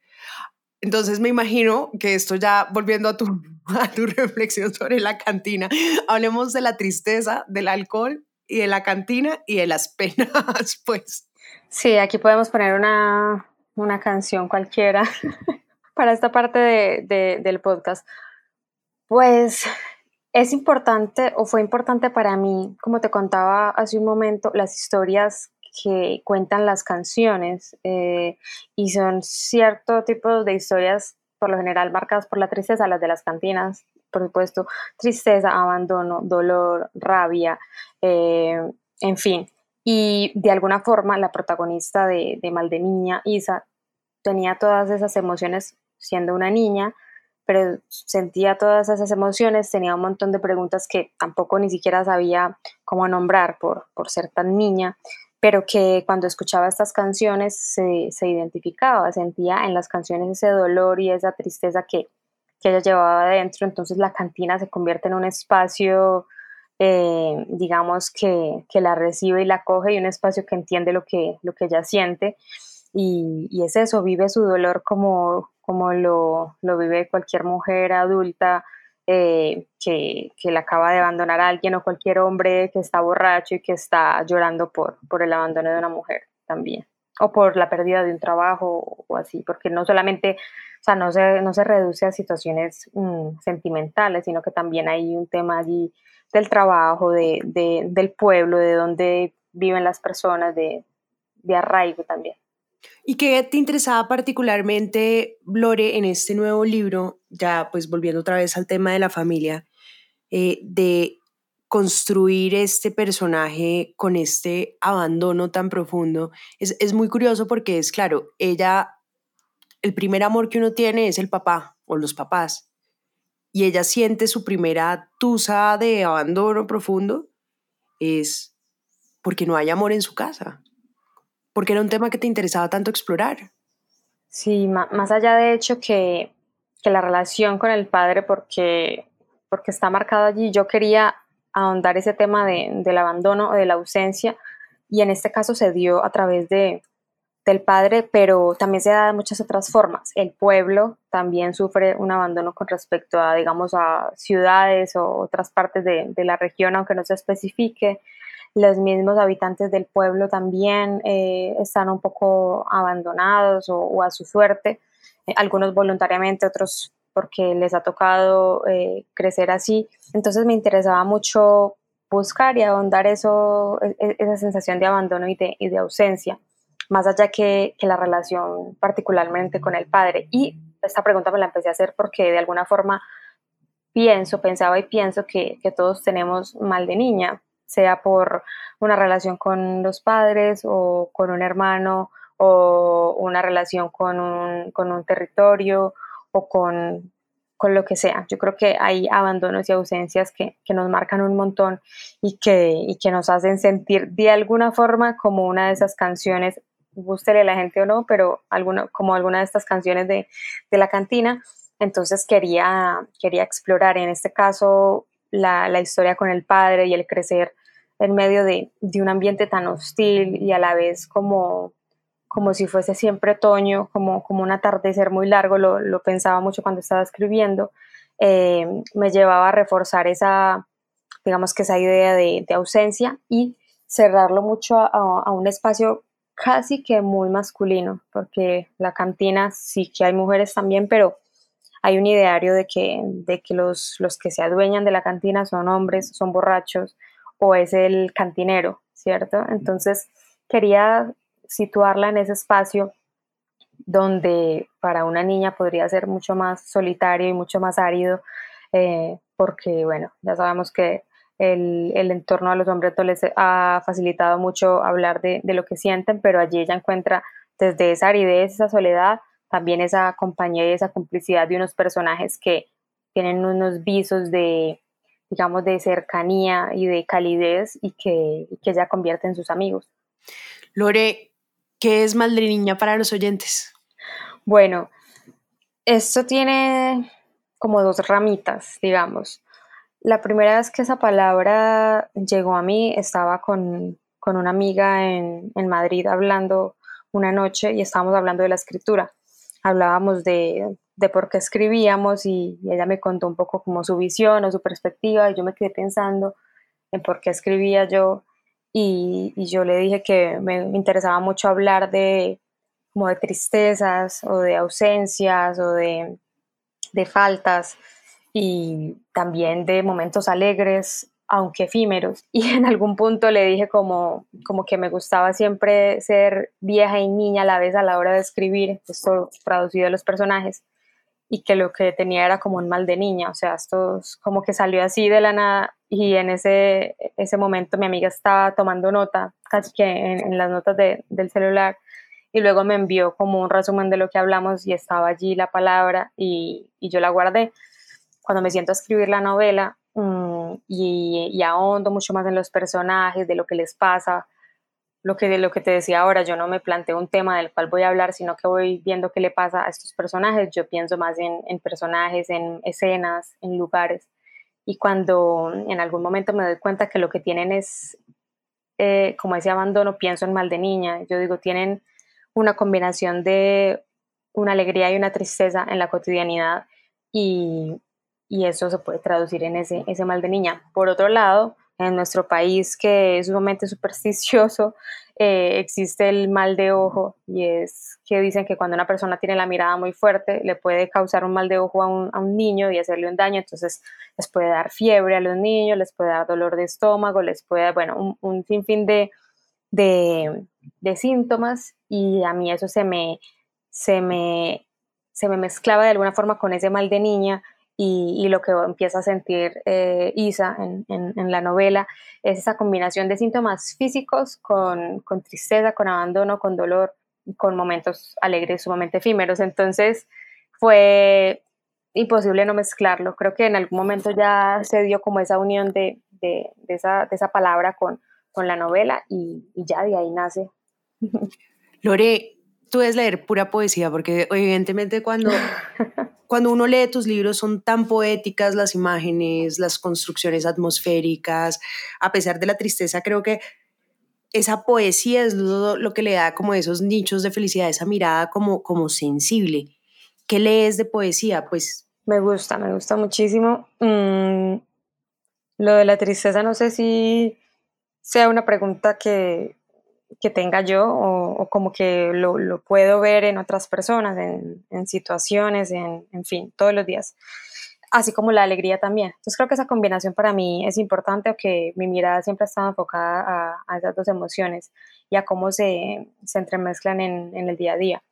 Entonces me imagino que esto ya, volviendo a tu, <laughs> reflexión sobre la cantina, hablemos de la tristeza, del alcohol y de la cantina y de las penas, <laughs> pues. Sí, aquí podemos poner una, una canción cualquiera <laughs> para esta parte de, del podcast. Pues es importante o fue importante para mí, como te contaba hace un momento, las historias que cuentan las canciones eh, y son cierto tipo de historias por lo general marcadas por la tristeza, las de las cantinas, por supuesto, tristeza, abandono, dolor, rabia, eh, en fin. Y de alguna forma la protagonista de, Mal de Niña, Isa, tenía todas esas emociones siendo una niña, pero sentía todas esas emociones, tenía un montón de preguntas que tampoco ni siquiera sabía cómo nombrar por, por ser tan niña, pero que cuando escuchaba estas canciones se, se identificaba, sentía en las canciones ese dolor y esa tristeza que, que ella llevaba adentro, entonces la cantina se convierte en un espacio eh, digamos, que, que, la recibe y la coge y un espacio que entiende lo que, lo que ella siente. Y, y es eso, vive su dolor como, como lo, lo vive cualquier mujer adulta eh, que, que le acaba de abandonar a alguien o cualquier hombre que está borracho y que está llorando por, por el abandono de una mujer también o por la pérdida de un trabajo o así, porque no solamente, o sea, no se, no se reduce a situaciones mm, sentimentales, sino que también hay un tema allí del trabajo, de, del pueblo, de donde viven las personas, de, de arraigo también. ¿Y qué te interesaba particularmente, Lore, en este nuevo libro, ya pues volviendo otra vez al tema de la familia, eh, de construir este personaje con este abandono tan profundo? Es, es muy curioso porque es claro, ella, el primer amor que uno tiene es el papá o los papás, y ella siente su primera tusa de abandono profundo, es porque no hay amor en su casa porque era un tema que te interesaba tanto explorar. Sí, más allá de hecho que, que la relación con el padre, porque, porque está marcado allí, yo quería ahondar ese tema de, del abandono o de la ausencia, y en este caso se dio a través de, del padre, pero también se da de muchas otras formas. El pueblo también sufre un abandono con respecto a, digamos, a ciudades o otras partes de, la región, aunque no se especifique los mismos habitantes del pueblo también eh, están un poco abandonados o, a su suerte, eh, algunos voluntariamente, otros porque les ha tocado eh, crecer así. Entonces me interesaba mucho buscar y ahondar eso, e, e, esa sensación de abandono y de ausencia, más allá que, que, la relación particularmente con el padre. Y esta pregunta me la empecé a hacer porque de alguna forma pienso, pensaba y pienso que, que todos tenemos mal de niña, sea por una relación con los padres o con un hermano o una relación con un, con un territorio o con, con, lo que sea. Yo creo que hay abandonos y ausencias que, que nos marcan un montón y que, y que, nos hacen sentir de alguna forma como una de esas canciones, gústele a la gente o no, pero alguna, como alguna de estas canciones de, de la cantina. Entonces quería, quería explorar en este caso la, la historia con el padre y el crecer en medio de, de, un ambiente tan hostil y a la vez como, como si fuese siempre otoño, como, como un atardecer muy largo, lo, lo pensaba mucho cuando estaba escribiendo, eh, me llevaba a reforzar esa, digamos que esa idea de, ausencia y cerrarlo mucho a, un espacio casi que muy masculino, porque la cantina sí que hay mujeres también, pero hay un ideario de que, de que los, los que se adueñan de la cantina son hombres, son borrachos, o es el cantinero, ¿cierto? Entonces quería situarla en ese espacio donde para una niña podría ser mucho más solitario y mucho más árido, eh, porque bueno, ya sabemos que el, el, entorno a los hombres les ha facilitado mucho hablar de, de, lo que sienten, pero allí ella encuentra desde esa aridez, esa soledad, también esa compañía y esa complicidad de unos personajes que tienen unos visos de, digamos, de cercanía y de calidez y que, que ella convierte en sus amigos. Lore, ¿qué es Niña para los oyentes? Bueno, esto tiene como dos ramitas, digamos. La primera vez que esa palabra llegó a mí, estaba con, con una amiga en, en Madrid hablando una noche y estábamos hablando de la escritura. Hablábamos de, de por qué escribíamos y, ella me contó un poco como su visión o su perspectiva y yo me quedé pensando en por qué escribía yo y, y yo le dije que me, interesaba mucho hablar de como de tristezas o de ausencias o de, de faltas y también de momentos alegres aunque efímeros. <laughs> Y en algún punto le dije como, como que me gustaba siempre ser vieja y niña a la vez a la hora de escribir, esto traducido a los personajes y que lo que tenía era como un mal de niña, o sea, esto como que salió así de la nada y en ese, ese momento mi amiga estaba tomando nota, casi que en, las notas de, del celular, y luego me envió como un resumen de lo que hablamos y estaba allí la palabra y, y yo la guardé. Cuando me siento a escribir la novela um, y, y ahondo mucho más en los personajes, de lo que les pasa, lo que, lo que te decía ahora, yo no me planteo un tema del cual voy a hablar, sino que voy viendo qué le pasa a estos personajes. Yo pienso más en, en personajes, en escenas, en lugares. Y cuando en algún momento me doy cuenta que lo que tienen es eh, como ese abandono, pienso en mal de niña. Yo digo, tienen una combinación de una alegría y una tristeza en la cotidianidad y, y eso se puede traducir en ese, ese mal de niña. Por otro lado, en nuestro país que es sumamente <laughs> supersticioso, eh, existe el mal de ojo y es que dicen que cuando una persona tiene la mirada muy fuerte le puede causar un mal de ojo a un, a un, niño y hacerle un daño, entonces les puede dar fiebre a los niños, les puede dar dolor de estómago, les puede dar, bueno, un, un sinfín de, de, de síntomas y a mí eso se me, se me, se me mezclaba de alguna forma con ese mal de niña y, lo que empieza a sentir eh, Isa en, en, la novela es esa combinación de síntomas físicos con, con tristeza, con abandono, con dolor, con momentos alegres sumamente efímeros. Entonces fue imposible no mezclarlo. Creo que en algún momento ya se dio como esa unión de, de, de, esa, de esa, palabra con, con la novela y, y ya de ahí nace. Lore, tú debes leer pura poesía, porque evidentemente cuando, <laughs> cuando uno lee tus libros son tan poéticas las imágenes, las construcciones atmosféricas, a pesar de la tristeza, creo que esa poesía es lo, que le da como esos nichos de felicidad, esa mirada como, como sensible. ¿Qué lees de poesía? Pues me gusta, me gusta muchísimo. Mm, lo de la tristeza no sé si sea una pregunta que, que tenga yo o, como que lo, puedo ver en otras personas, en, situaciones, en, fin, todos los días. Así como la alegría también. Entonces creo que esa combinación para mí es importante, aunque mi mirada siempre ha enfocada a, a esas dos emociones y a cómo se, entremezclan en, en el día a día.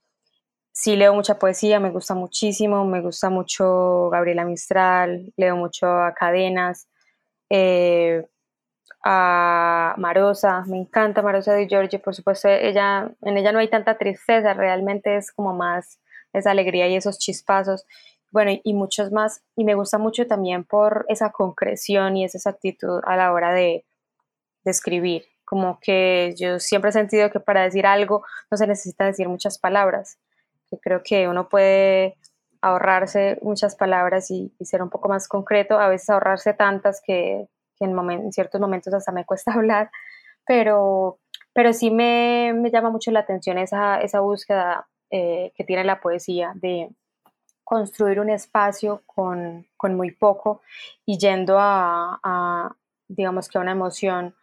Sí leo mucha poesía, me gusta muchísimo, me gusta mucho Gabriela Mistral, leo mucho a Cadenas, eh, a Marosa, me encanta Marosa de Giorgio, por supuesto, ella, en ella no hay tanta tristeza, realmente es como más esa alegría y esos chispazos, bueno, y muchos más, y me gusta mucho también por esa concreción y esa exactitud a la hora de, de escribir, como que yo siempre he sentido que para decir algo no se necesita decir muchas palabras, que creo que uno puede ahorrarse muchas palabras y, y ser un poco más concreto, a veces ahorrarse tantas que en, ciertos momentos hasta me <laughs> cuesta hablar, pero, pero sí me, me llama mucho la atención esa, esa búsqueda eh, que tiene la poesía de construir un espacio con, con muy poco y yendo a, a, digamos que a una emoción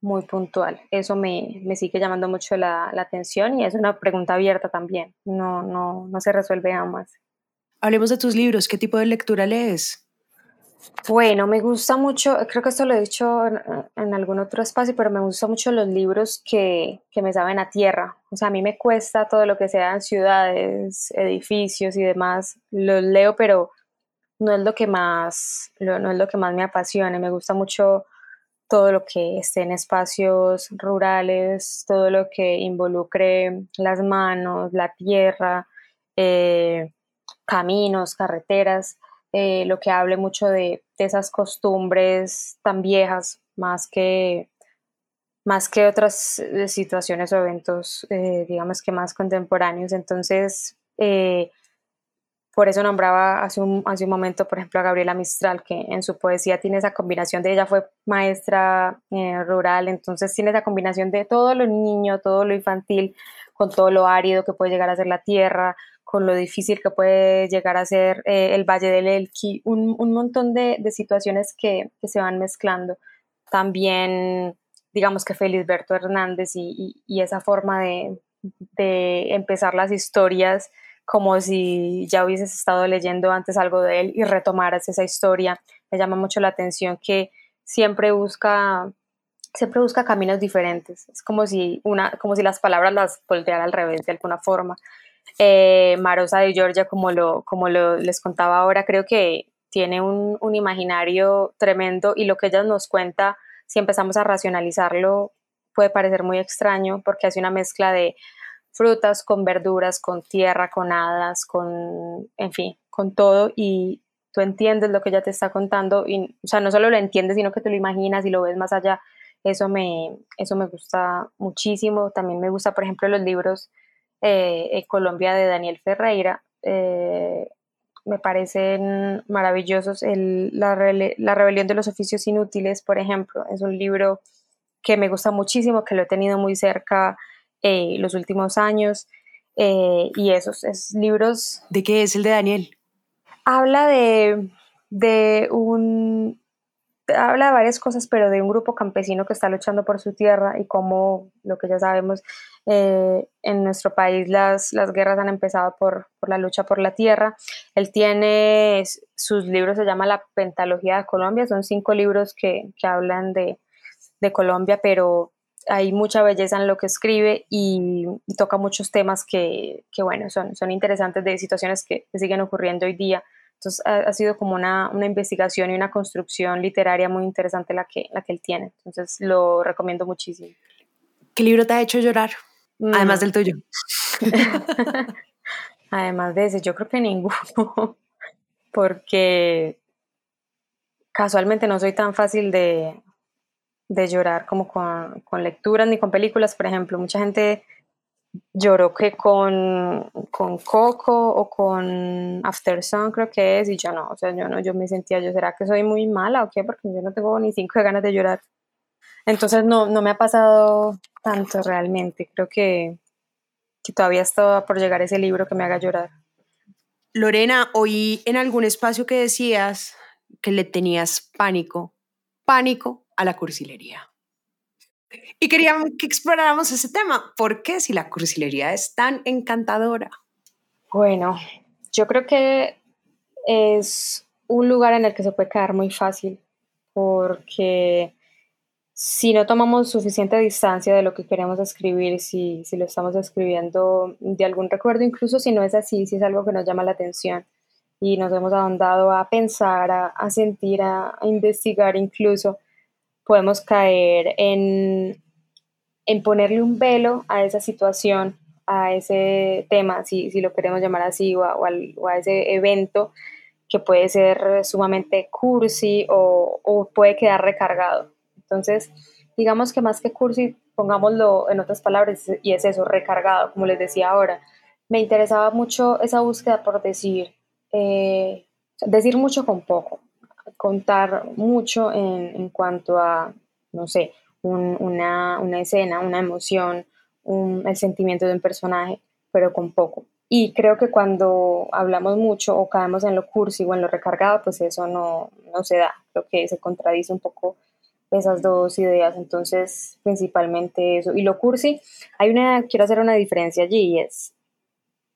muy puntual. Eso me, me sigue llamando mucho la, la, atención y es una pregunta abierta también, no, no, no se resuelve jamás. Hablemos de tus libros, ¿qué tipo de lectura lees? Bueno, me gusta mucho, creo que esto lo he dicho en, algún otro espacio, pero me gustan mucho los libros que, que, me saben a tierra. O sea, a mí me cuesta todo lo que sean ciudades, edificios y demás. Los leo, pero no es lo que más, no es lo que más me apasiona. Me gusta mucho todo lo que esté en espacios rurales, todo lo que involucre las manos, la tierra, eh, caminos, carreteras. Eh, lo que hable mucho de, esas costumbres tan viejas, más que, más que otras eh, situaciones o eventos, eh, digamos que más contemporáneos. Entonces, por eso nombraba hace un, hace un momento, por ejemplo, a Gabriela Mistral, que en su poesía tiene esa combinación de ella fue maestra rural, entonces tiene esa combinación de todo lo niño, todo lo infantil, con todo lo árido que puede llegar a ser la tierra, con lo difícil que puede llegar a ser eh, el Valle del Elqui, un, un montón de, de situaciones que, que, se van mezclando. También, digamos que Felisberto Hernández y, y, esa forma de, de, empezar las historias como si ya hubieses estado leyendo antes algo de él y retomaras esa historia. Me llama mucho la atención que siempre busca siempre busca caminos diferentes. Es como si, una, como si las palabras las volteara al revés de alguna forma. Eh, Marosa de Georgia, como, lo, como lo, les contaba ahora, creo que tiene un, un, imaginario tremendo y lo que ella nos cuenta, si empezamos a racionalizarlo, puede parecer muy extraño porque hace una mezcla de frutas con verduras, con tierra, con hadas, con, en fin, con todo y tú entiendes lo que ella te está contando y, o sea, no solo lo entiendes, sino que te lo imaginas y lo ves más allá. Eso me, eso me gusta muchísimo. También me gusta, por ejemplo, los libros eh, Colombia de Daniel Ferreira. Eh, me parecen maravillosos. la, rebelión de los oficios inútiles, por ejemplo, es un libro que me gusta muchísimo, que lo he tenido muy cerca eh, los últimos años. Eh, y esos, esos, libros... ¿De qué es el de Daniel? Habla de, de un... Habla de varias cosas, pero de un grupo campesino que está luchando por su tierra y cómo, lo que ya sabemos, eh, en nuestro país las, las guerras han empezado por, por, la lucha por la tierra. Él tiene, sus libros se llama La Pentalogía de Colombia, son cinco libros que, que hablan de, de, Colombia, pero hay mucha belleza en lo que escribe y, toca muchos temas que, que, bueno, son, son interesantes de situaciones que, siguen ocurriendo hoy día. Entonces ha, sido como una, una, investigación y una construcción literaria muy interesante la que, la que él tiene. Entonces lo recomiendo muchísimo. ¿Qué libro te ha hecho llorar? Además mm. del tuyo. <laughs> Además de ese, yo creo que ninguno, <laughs> porque casualmente no soy tan fácil de, de llorar como con, con, lecturas ni con películas, por ejemplo. Mucha gente lloró que con, con Coco o con After Sun creo que es, y yo no, o sea, yo no, yo me sentía, yo, ¿será que soy muy mala o qué? Porque yo no tengo ni cinco ganas de llorar. Entonces no, no me ha pasado tanto realmente, creo que, que todavía está por llegar ese libro que me haga llorar. Lorena, oí en algún espacio que decías que le tenías pánico, pánico a la cursilería. Y queríamos que exploráramos ese tema. ¿Por qué si la cursilería es tan encantadora? Bueno, yo creo que es un lugar en el que se puede quedar muy fácil porque si no tomamos suficiente distancia de lo que queremos escribir, si, si, lo estamos escribiendo de algún recuerdo, incluso si no es así, si es algo que nos llama la atención y nos hemos ahondado a pensar, a, sentir, a, investigar incluso, podemos caer en, en ponerle un velo a esa situación, a ese tema, si, si lo queremos llamar así, o a, o, a, ese evento que puede ser sumamente cursi o, o, puede quedar recargado. Entonces, digamos que más que cursi, pongámoslo en otras palabras, y es eso, recargado, como les decía ahora. Me interesaba mucho esa búsqueda por decir, eh, decir mucho con poco contar mucho en, en cuanto a, no sé, una, una, escena, una emoción, un, el sentimiento de un personaje, pero con poco. Y creo que cuando hablamos mucho o caemos en lo cursi o en lo recargado, pues eso no, no se da. Creo que se contradice un poco esas dos ideas. Entonces, principalmente eso. Y lo cursi, hay una, quiero hacer una diferencia allí y es,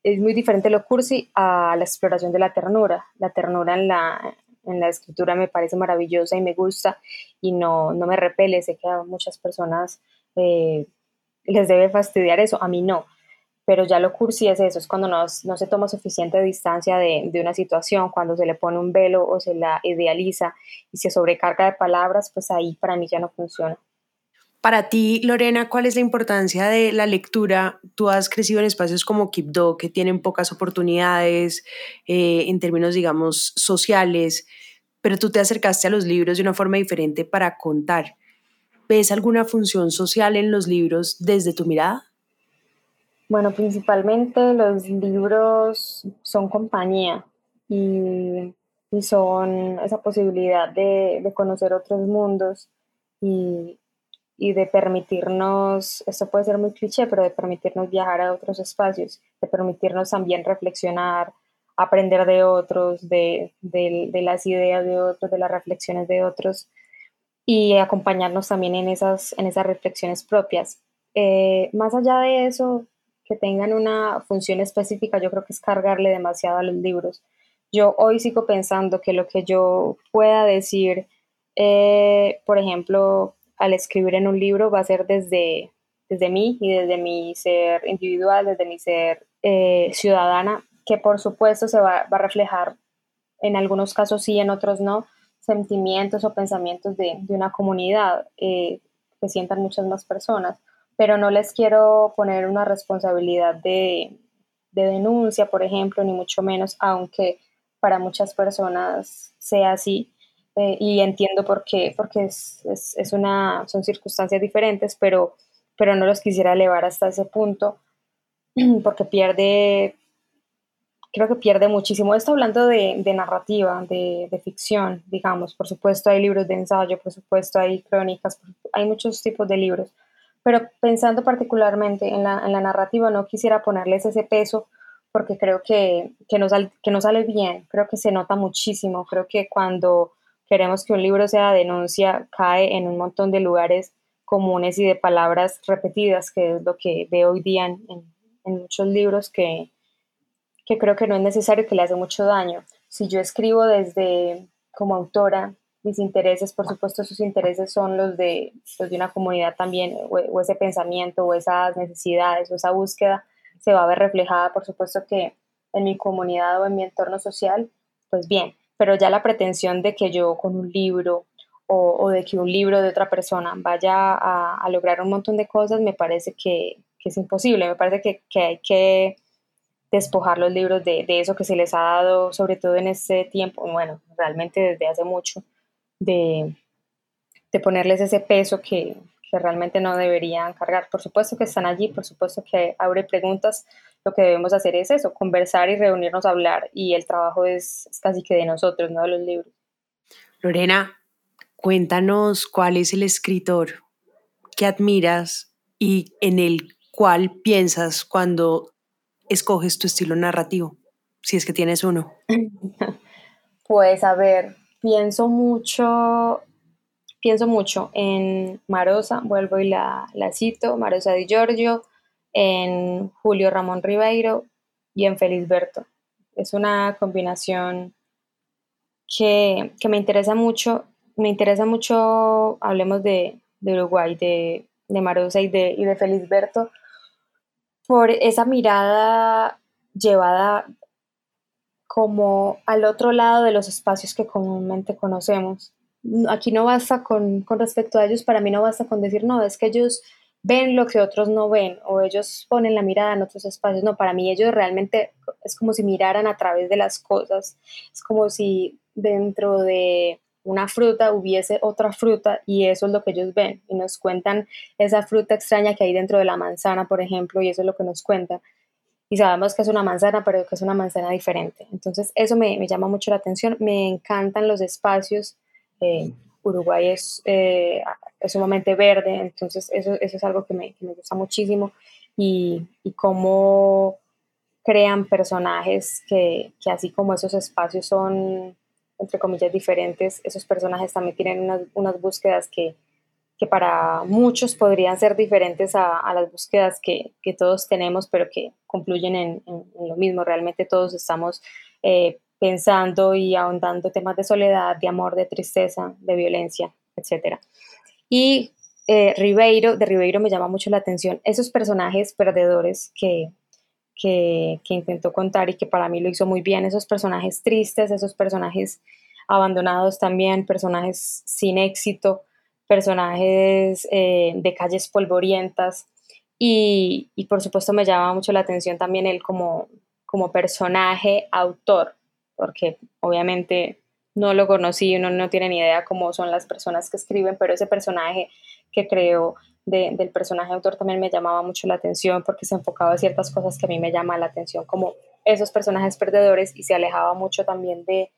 es muy diferente lo cursi a la exploración de la ternura. La ternura en la, en la escritura me parece maravillosa y me gusta y no, no me repele. Sé que a muchas personas eh, les debe fastidiar eso, a mí no. Pero ya lo cursi es eso, es cuando no, no se toma suficiente distancia de, de, una situación, cuando se le pone un velo o se la idealiza y se sobrecarga de palabras, pues ahí para mí ya no funciona. Para ti, Lorena, ¿cuál es la importancia de la lectura? Tú has crecido en espacios como Kipdo, que tienen pocas oportunidades eh, en términos, digamos, sociales, pero tú te acercaste a los libros de una forma diferente para contar. ¿Ves alguna función social en los libros desde tu mirada? Bueno, principalmente los libros son compañía y, son esa posibilidad de, de conocer otros mundos y, y de permitirnos, esto puede ser muy cliché, pero de permitirnos viajar a otros espacios, de permitirnos también reflexionar, aprender de otros, de, las ideas de otros, de las reflexiones de otros y acompañarnos también en esas, en esas reflexiones propias. Eh, más allá de eso, que tengan una función específica, yo creo que es cargarle demasiado a los libros. Yo hoy sigo pensando que lo que yo pueda decir, eh, por ejemplo, al escribir en un libro va a ser desde, desde mí y desde mi ser individual, desde mi ser eh, ciudadana, que por supuesto se va, a reflejar en algunos casos sí, en otros no, sentimientos o pensamientos de, una comunidad eh, que sientan muchas más personas, pero no les quiero poner una responsabilidad de, denuncia, por ejemplo, ni mucho menos, aunque para muchas personas sea así, eh, y entiendo por qué, porque es, es, una, son circunstancias diferentes, pero, pero no los quisiera elevar hasta ese punto <clears throat> porque pierde, creo que pierde muchísimo. Esto hablando de, de narrativa, de, de, ficción, digamos, por supuesto hay libros de ensayo, por supuesto hay crónicas, hay muchos tipos de libros, pero pensando particularmente en la, en la narrativa, no quisiera ponerles ese peso porque creo que, que, no que no sale bien, creo que se nota muchísimo, creo que cuando queremos que un libro sea denuncia, cae en un montón de lugares comunes y de palabras repetidas, que es lo que veo hoy día en, muchos libros que, que creo que no es necesario, que le hace mucho daño. Si yo escribo desde, como autora, mis intereses, por supuesto sus intereses son los de, los de una comunidad también, o, ese pensamiento, o esas necesidades, o esa búsqueda se va a ver reflejada, por supuesto que en mi comunidad o en mi entorno social, pues bien, pero ya la pretensión de que yo con un libro o, de que un libro de otra persona vaya a, lograr un montón de cosas, me parece que, es imposible, me parece que, que hay que despojar los libros de, de, eso que se les ha dado, sobre todo en este tiempo, bueno, realmente desde hace mucho, de, de ponerles ese peso que, que, realmente no deberían cargar. Por supuesto que están allí, por supuesto que abre preguntas, lo que debemos hacer es eso, conversar y reunirnos a hablar, y el trabajo es, es casi que de nosotros, no de los libros. Lorena, cuéntanos cuál es el escritor que admiras y en el cual piensas cuando escoges tu estilo narrativo, si es que tienes uno. <laughs> Pues a ver, pienso mucho, pienso mucho en Marosa, vuelvo y la, cito, Marosa Di Giorgio, en Julio Ramón Ribeiro y en Felisberto. Es una combinación que, me interesa mucho. Me interesa mucho, hablemos de, Uruguay, de, de y de, y de por esa mirada llevada como al otro lado de los espacios que comúnmente conocemos. Aquí no basta con, con respecto a ellos, para mí no basta con decir, no, es que ellos ven lo que otros no ven o ellos ponen la mirada en otros espacios. No, para mí ellos realmente es como si miraran a través de las cosas. Es como si dentro de una fruta hubiese otra fruta y eso es lo que ellos ven y nos cuentan esa fruta extraña que hay dentro de la manzana, por ejemplo, y eso es lo que nos cuentan y sabemos que es una manzana, pero que es una manzana diferente. Entonces, eso me, me llama mucho la atención. Me encantan los espacios. Eh, Uruguay es, eh, es, sumamente verde, entonces eso, eso es algo que me, que me, gusta muchísimo. Y, y cómo crean personajes que, que, así como esos espacios son, entre comillas, diferentes, esos personajes también tienen unas, unas búsquedas que, que para muchos podrían ser diferentes a, las búsquedas que, todos tenemos, pero que concluyen en, lo mismo. Realmente todos estamos eh, pensando y ahondando temas de soledad, de amor, de tristeza, de violencia, etc. Y eh, Ribeiro, de Ribeiro me llama mucho la atención esos personajes perdedores que, que, que intentó contar y que para mí lo hizo muy bien, esos personajes tristes, esos personajes abandonados también, personajes sin éxito, personajes eh, de calles polvorientas. Y, y, por supuesto me llama mucho la atención también él como, como personaje autor, porque obviamente no lo conocí, uno no tiene ni idea cómo son las personas que escriben, pero ese personaje que creo del personaje autor también me llamaba mucho la atención porque se enfocaba en ciertas cosas que a mí me llaman la atención, como esos personajes perdedores y se alejaba mucho también de,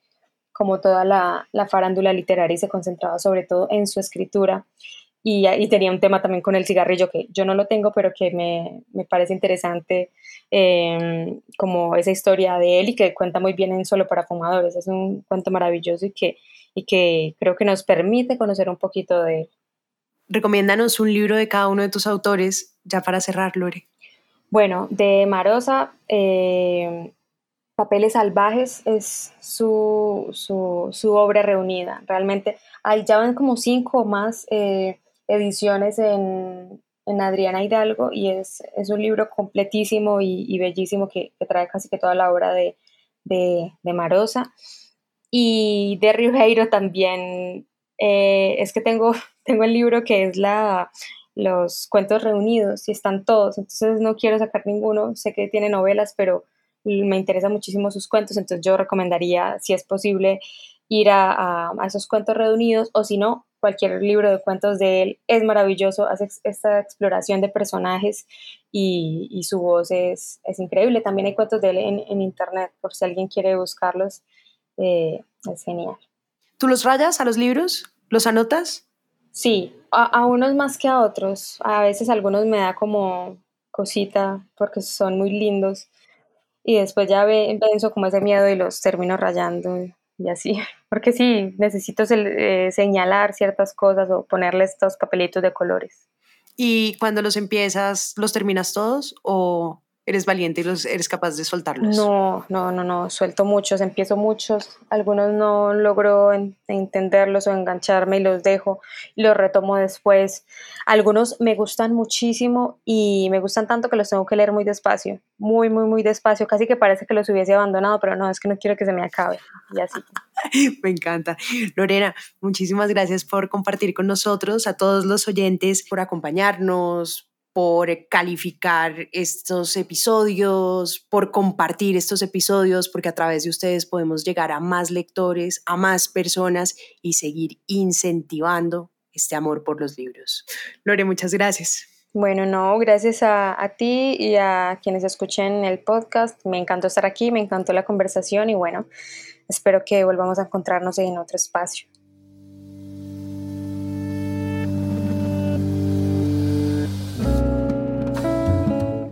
como toda la, farándula literaria y se concentraba sobre todo en su escritura. Y, y, tenía un tema también con el cigarrillo que yo no lo tengo, pero que me, parece interesante em, como esa historia de él y que cuenta muy bien en Solo para Fumadores. Es un cuento maravilloso y que, y que creo que nos permite conocer un poquito de él. Recomiéndanos un libro de cada uno de tus autores, ya para cerrar, Lore. Bueno, de Marosa, eh, Papeles Salvajes es su, su, obra reunida. Realmente hay ya van como cinco o más eh, ediciones en, Adriana Hidalgo y es, es, un libro completísimo y, bellísimo que, trae casi que toda la obra de, de, Marosa. Y de Ribeiro también, eh, es que tengo, <laughs> tengo el libro que es la, los cuentos reunidos y están todos, entonces no quiero sacar ninguno, sé que tiene novelas, pero me interesan muchísimo sus cuentos, entonces yo recomendaría, si es posible, ir a, esos cuentos reunidos o si no, cualquier libro de cuentos de él es maravilloso, hace esta exploración de personajes y, su voz es, increíble. También hay cuentos de él en, internet, por si alguien quiere buscarlos, eh, es genial. ¿Tú los rayas a los libros? ¿Los anotas? Sí, a, a, unos más que a otros. A veces algunos me da como cosita porque son muy lindos y después ya ve, pienso como ese miedo y los termino rayando y así, <laughs> porque sí, necesito eh, señalar ciertas cosas o ponerle estos papelitos de colores. ¿Y cuando los empiezas, los terminas todos o eres valiente y los, eres capaz de soltarlos. No, no, no, no, suelto muchos, empiezo muchos, algunos no logro entenderlos o engancharme y los dejo y los retomo después. Algunos me gustan muchísimo y me gustan tanto que los tengo que leer muy despacio, muy, muy, muy despacio, casi que parece que los hubiese abandonado, pero no, es que no quiero que se me acabe y así. <laughs> me encanta. Lorena, muchísimas gracias por compartir con nosotros, a todos los oyentes, por acompañarnos, por calificar estos episodios, por compartir estos episodios, porque a través de ustedes podemos llegar a más lectores, a más personas y seguir incentivando este amor por los libros. Lore, muchas gracias. Bueno, no, gracias a, a, ti y a quienes escuchen el podcast. Me encantó estar aquí, me encantó la conversación y bueno, espero que volvamos a encontrarnos en otro espacio.